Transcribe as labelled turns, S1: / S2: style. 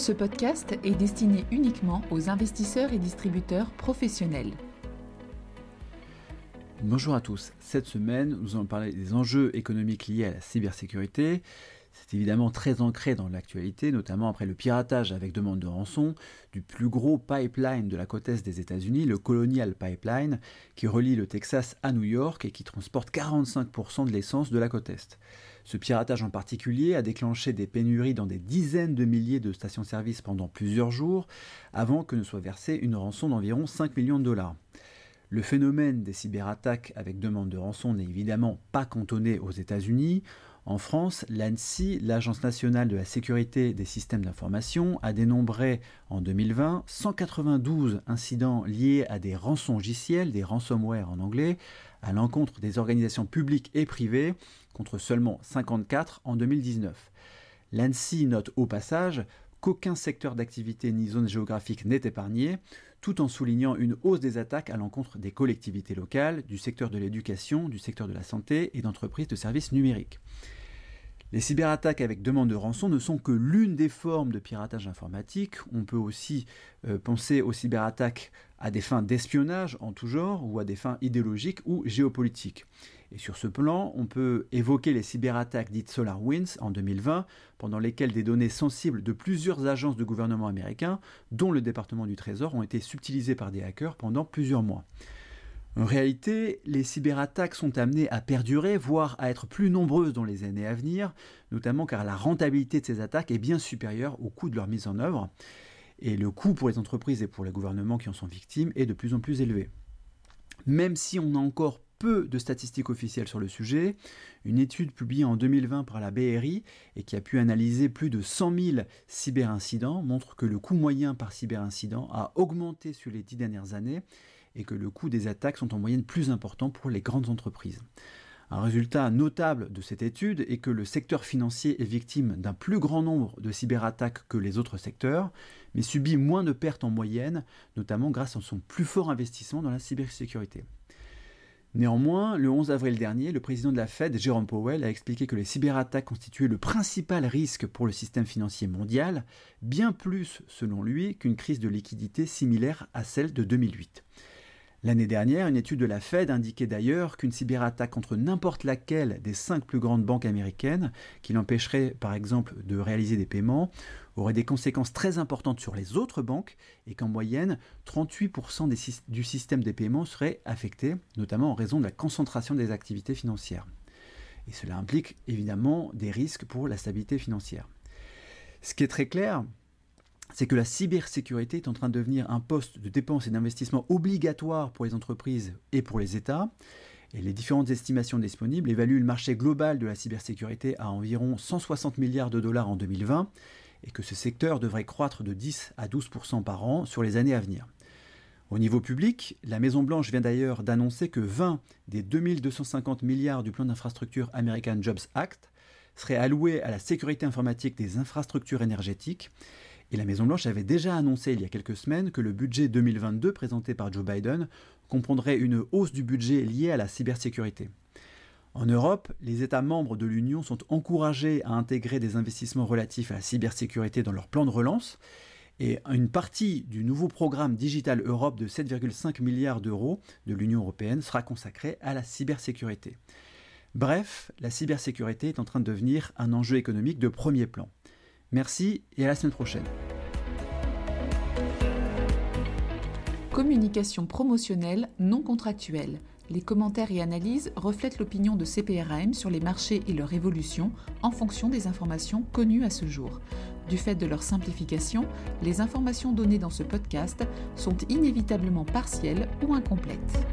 S1: Ce podcast est destiné uniquement aux investisseurs et distributeurs professionnels.
S2: Bonjour à tous. Cette semaine, nous allons parler des enjeux économiques liés à la cybersécurité. C'est évidemment très ancré dans l'actualité, notamment après le piratage avec demande de rançon du plus gros pipeline de la côte est des États-Unis, le Colonial Pipeline, qui relie le Texas à New York et qui transporte 45% de l'essence de la côte est. Ce piratage en particulier a déclenché des pénuries dans des dizaines de milliers de stations-service pendant plusieurs jours, avant que ne soit versée une rançon d'environ 5 millions de dollars. Le phénomène des cyberattaques avec demande de rançon n'est évidemment pas cantonné aux États-Unis. En France, l'ANSI, l'Agence nationale de la sécurité des systèmes d'information, a dénombré en 2020 192 incidents liés à des rançongiciels, des ransomware en anglais, à l'encontre des organisations publiques et privées, contre seulement 54 en 2019. L'ANSI note au passage qu'aucun secteur d'activité ni zone géographique n'est épargné, tout en soulignant une hausse des attaques à l'encontre des collectivités locales, du secteur de l'éducation, du secteur de la santé et d'entreprises de services numériques. Les cyberattaques avec demande de rançon ne sont que l'une des formes de piratage informatique. On peut aussi euh, penser aux cyberattaques à des fins d'espionnage en tout genre ou à des fins idéologiques ou géopolitiques. Et sur ce plan, on peut évoquer les cyberattaques dites SolarWinds en 2020, pendant lesquelles des données sensibles de plusieurs agences de gouvernement américains, dont le département du Trésor, ont été subtilisées par des hackers pendant plusieurs mois. En réalité, les cyberattaques sont amenées à perdurer, voire à être plus nombreuses dans les années à venir, notamment car la rentabilité de ces attaques est bien supérieure au coût de leur mise en œuvre, et le coût pour les entreprises et pour les gouvernements qui en sont victimes est de plus en plus élevé. Même si on a encore peu de statistiques officielles sur le sujet. Une étude publiée en 2020 par la BRI et qui a pu analyser plus de 100 000 cyberincidents montre que le coût moyen par cyberincident a augmenté sur les dix dernières années et que le coût des attaques sont en moyenne plus important pour les grandes entreprises. Un résultat notable de cette étude est que le secteur financier est victime d'un plus grand nombre de cyberattaques que les autres secteurs, mais subit moins de pertes en moyenne, notamment grâce à son plus fort investissement dans la cybersécurité. Néanmoins, le 11 avril dernier, le président de la Fed, Jerome Powell, a expliqué que les cyberattaques constituaient le principal risque pour le système financier mondial, bien plus, selon lui, qu'une crise de liquidité similaire à celle de 2008. L'année dernière, une étude de la Fed indiquait d'ailleurs qu'une cyberattaque contre n'importe laquelle des cinq plus grandes banques américaines, qui l'empêcherait par exemple de réaliser des paiements, aurait des conséquences très importantes sur les autres banques et qu'en moyenne, 38% du système des paiements serait affecté, notamment en raison de la concentration des activités financières. Et cela implique évidemment des risques pour la stabilité financière. Ce qui est très clair, c'est que la cybersécurité est en train de devenir un poste de dépenses et d'investissement obligatoire pour les entreprises et pour les États. Les différentes estimations disponibles évaluent le marché global de la cybersécurité à environ 160 milliards de dollars en 2020 et que ce secteur devrait croître de 10 à 12% par an sur les années à venir. Au niveau public, la Maison-Blanche vient d'ailleurs d'annoncer que 20 des 2250 milliards du plan d'infrastructure American Jobs Act seraient alloués à la sécurité informatique des infrastructures énergétiques et la Maison-Blanche avait déjà annoncé il y a quelques semaines que le budget 2022 présenté par Joe Biden comprendrait une hausse du budget liée à la cybersécurité. En Europe, les États membres de l'Union sont encouragés à intégrer des investissements relatifs à la cybersécurité dans leur plan de relance, et une partie du nouveau programme Digital Europe de 7,5 milliards d'euros de l'Union européenne sera consacrée à la cybersécurité. Bref, la cybersécurité est en train de devenir un enjeu économique de premier plan. Merci et à la semaine prochaine.
S1: Communication promotionnelle non contractuelle. Les commentaires et analyses reflètent l'opinion de CPRAM sur les marchés et leur évolution en fonction des informations connues à ce jour. Du fait de leur simplification, les informations données dans ce podcast sont inévitablement partielles ou incomplètes.